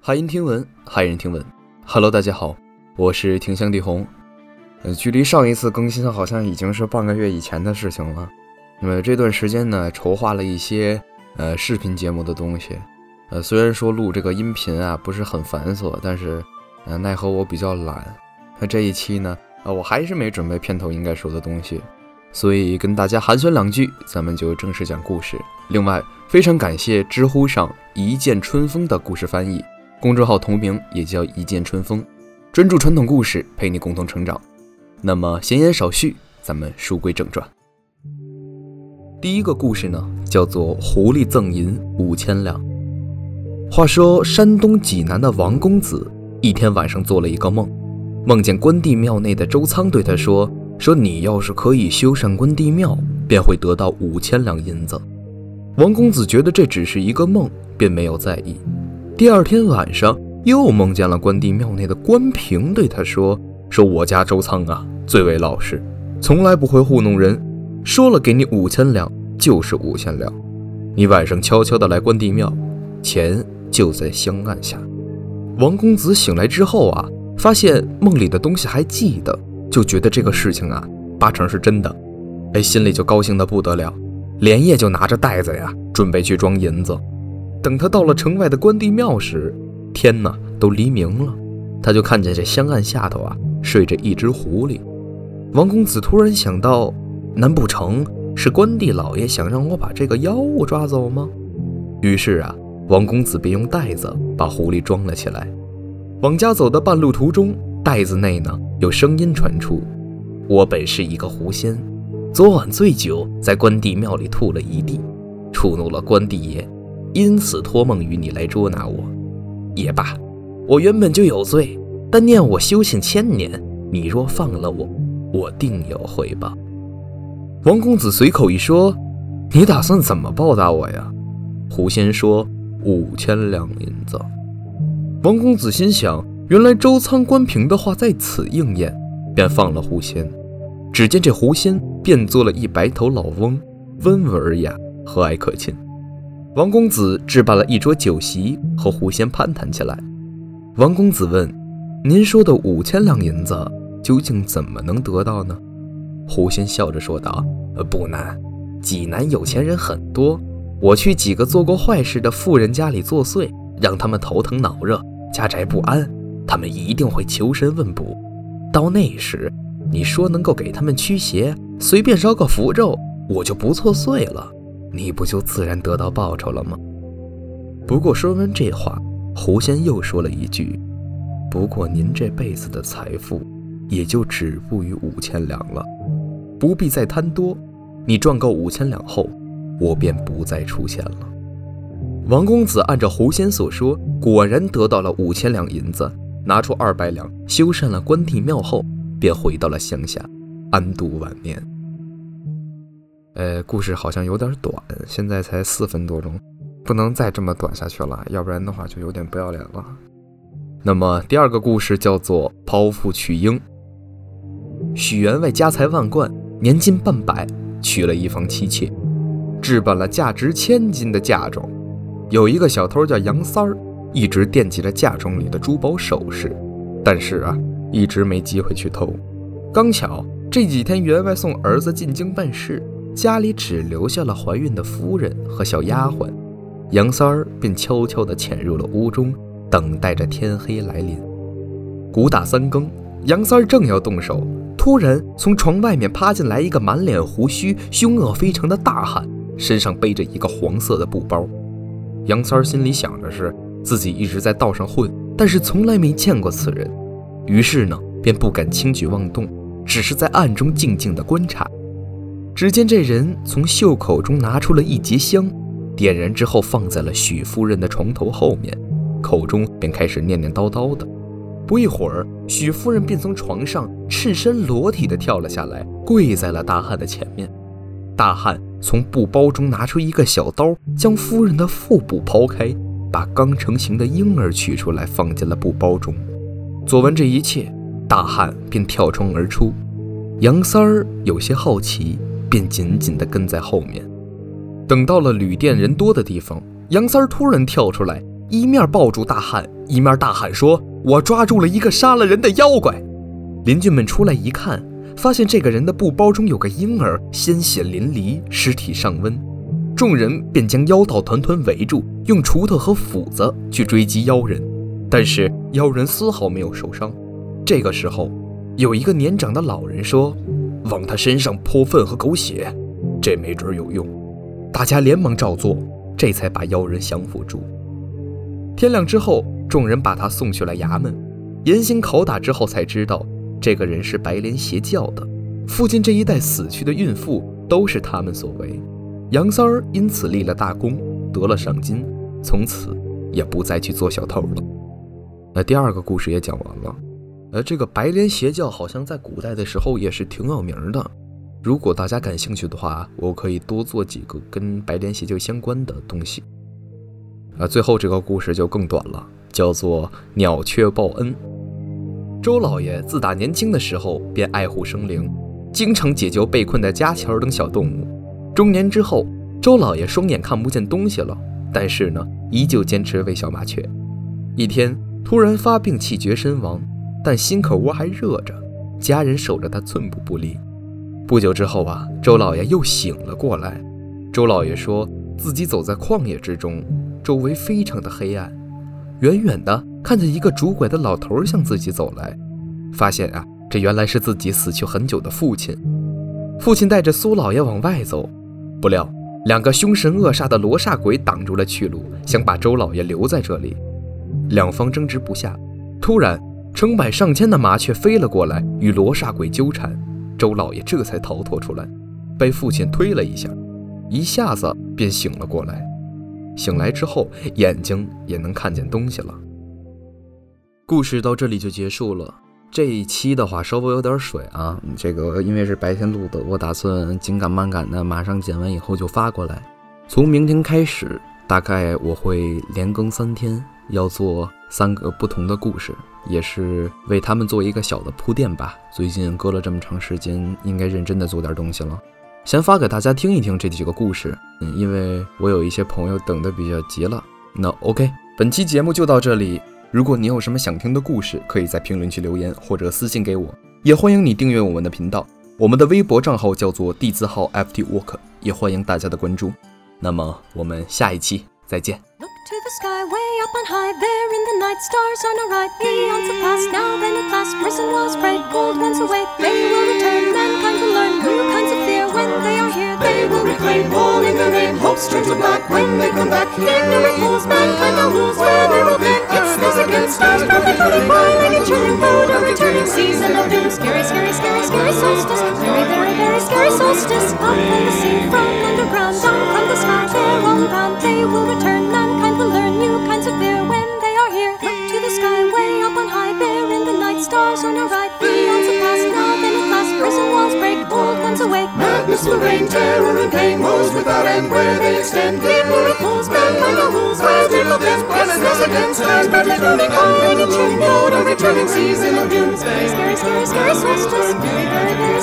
海音听闻，骇人听闻。Hello，大家好，我是庭香地红。呃，距离上一次更新好像已经是半个月以前的事情了。那么这段时间呢，筹划了一些呃视频节目的东西。呃，虽然说录这个音频啊不是很繁琐，但是呃奈何我比较懒。那这一期呢，呃我还是没准备片头应该说的东西，所以跟大家寒暄两句，咱们就正式讲故事。另外，非常感谢知乎上一见春风的故事翻译。公众号同名也叫一见春风，专注传统故事，陪你共同成长。那么闲言少叙，咱们书归正传。第一个故事呢，叫做狐狸赠银五千两。话说山东济南的王公子一天晚上做了一个梦，梦见关帝庙内的周仓对他说：“说你要是可以修缮关帝庙，便会得到五千两银子。”王公子觉得这只是一个梦，便没有在意。第二天晚上，又梦见了关帝庙内的关平，对他说：“说我家周仓啊，最为老实，从来不会糊弄人。说了给你五千两，就是五千两。你晚上悄悄的来关帝庙，钱就在香案下。”王公子醒来之后啊，发现梦里的东西还记得，就觉得这个事情啊，八成是真的。哎，心里就高兴的不得了，连夜就拿着袋子呀，准备去装银子。等他到了城外的关帝庙时，天呢都黎明了，他就看见这香案下头啊睡着一只狐狸。王公子突然想到，难不成是关帝老爷想让我把这个妖物抓走吗？于是啊，王公子便用袋子把狐狸装了起来。往家走的半路途中，袋子内呢有声音传出：“我本是一个狐仙，昨晚醉酒在关帝庙里吐了一地，触怒了关帝爷。”因此托梦于你来捉拿我，也罢，我原本就有罪，但念我修行千年，你若放了我，我定有回报。王公子随口一说：“你打算怎么报答我呀？”狐仙说：“五千两银子。”王公子心想，原来周仓关平的话在此应验，便放了狐仙。只见这狐仙变作了一白头老翁，温文尔雅，和蔼可亲。王公子置办了一桌酒席，和狐仙攀谈起来。王公子问：“您说的五千两银子，究竟怎么能得到呢？”狐仙笑着说道：“呃，不难。济南有钱人很多，我去几个做过坏事的富人家里作祟，让他们头疼脑热，家宅不安，他们一定会求神问卜。到那时，你说能够给他们驱邪，随便烧个符咒，我就不作祟了。”你不就自然得到报酬了吗？不过说完这话，狐仙又说了一句：“不过您这辈子的财富也就止步于五千两了，不必再贪多。你赚够五千两后，我便不再出现了。”王公子按照狐仙所说，果然得到了五千两银子，拿出二百两修缮了关帝庙后，便回到了乡下，安度晚年。呃，故事好像有点短，现在才四分多钟，不能再这么短下去了，要不然的话就有点不要脸了。那么第二个故事叫做剖腹取婴。许员外家财万贯，年近半百，娶了一房妻妾，置办了价值千金的嫁妆。有一个小偷叫杨三儿，一直惦记着嫁妆里的珠宝首饰，但是啊，一直没机会去偷。刚巧这几天员外送儿子进京办事。家里只留下了怀孕的夫人和小丫鬟，杨三儿便悄悄地潜入了屋中，等待着天黑来临。鼓打三更，杨三儿正要动手，突然从床外面爬进来一个满脸胡须、凶恶非常的大汉，身上背着一个黄色的布包。杨三儿心里想着是自己一直在道上混，但是从来没见过此人，于是呢便不敢轻举妄动，只是在暗中静静的观察。只见这人从袖口中拿出了一节香，点燃之后放在了许夫人的床头后面，口中便开始念念叨叨的。不一会儿，许夫人便从床上赤身裸体的跳了下来，跪在了大汉的前面。大汉从布包中拿出一个小刀，将夫人的腹部剖开，把刚成型的婴儿取出来，放进了布包中。做完这一切，大汉便跳窗而出。杨三儿有些好奇，便紧紧地跟在后面。等到了旅店人多的地方，杨三儿突然跳出来，一面抱住大汉，一面大喊说：“我抓住了一个杀了人的妖怪！”邻居们出来一看，发现这个人的布包中有个婴儿，鲜血淋漓，尸体尚温。众人便将妖道团团围住，用锄头和斧子去追击妖人，但是妖人丝毫没有受伤。这个时候，有一个年长的老人说：“往他身上泼粪和狗血，这没准有用。”大家连忙照做，这才把妖人降服住。天亮之后，众人把他送去了衙门，严刑拷打之后，才知道这个人是白莲邪教的，附近这一带死去的孕妇都是他们所为。杨三儿因此立了大功，得了赏金，从此也不再去做小偷了。那第二个故事也讲完了。呃，这个白莲邪教好像在古代的时候也是挺有名的。如果大家感兴趣的话，我可以多做几个跟白莲邪教相关的东西。啊，最后这个故事就更短了，叫做鸟雀报恩。周老爷自打年轻的时候便爱护生灵，经常解救被困的家禽等小动物。中年之后，周老爷双眼看不见东西了，但是呢，依旧坚持喂小麻雀。一天，突然发病气绝身亡，但心口窝还热着，家人守着他寸步不离。不久之后啊，周老爷又醒了过来。周老爷说自己走在旷野之中，周围非常的黑暗，远远的看见一个拄拐的老头向自己走来，发现啊，这原来是自己死去很久的父亲。父亲带着苏老爷往外走。不料，两个凶神恶煞的罗刹鬼挡住了去路，想把周老爷留在这里。两方争执不下，突然成百上千的麻雀飞了过来，与罗刹鬼纠缠。周老爷这才逃脱出来，被父亲推了一下，一下子便醒了过来。醒来之后，眼睛也能看见东西了。故事到这里就结束了。这一期的话稍微有点水啊，这个因为是白天录的，我打算紧赶慢赶的，马上剪完以后就发过来。从明天开始，大概我会连更三天，要做三个不同的故事，也是为他们做一个小的铺垫吧。最近隔了这么长时间，应该认真的做点东西了。先发给大家听一听这几个故事，嗯，因为我有一些朋友等的比较急了。那 OK，本期节目就到这里。如果你有什么想听的故事，可以在评论区留言或者私信给我，也欢迎你订阅我们的频道。我们的微博账号叫做地字号 FT Work，也欢迎大家的关注。那么我们下一期再见。Stars, perfect floating by like a churning boat, a returning season of doom. Scary, scary, scary, scary solstice. Very, very, very scary solstice. Up from the sea, from underground, down from the sky. They're all around. They will return. Mankind will learn new kinds of fear when they are here. Look to the sky, way up on high. There in the night, stars on our right. Beyond the past, prison walls break, old ones awake. Madness will reign, terror and pain, woes without end, where they extend. The miracles, mankind are rules, where they look and promises against stars, badly moving on, and a churning road, a returning season of doom. Scary, scary, scary, scary solstice, very, very, very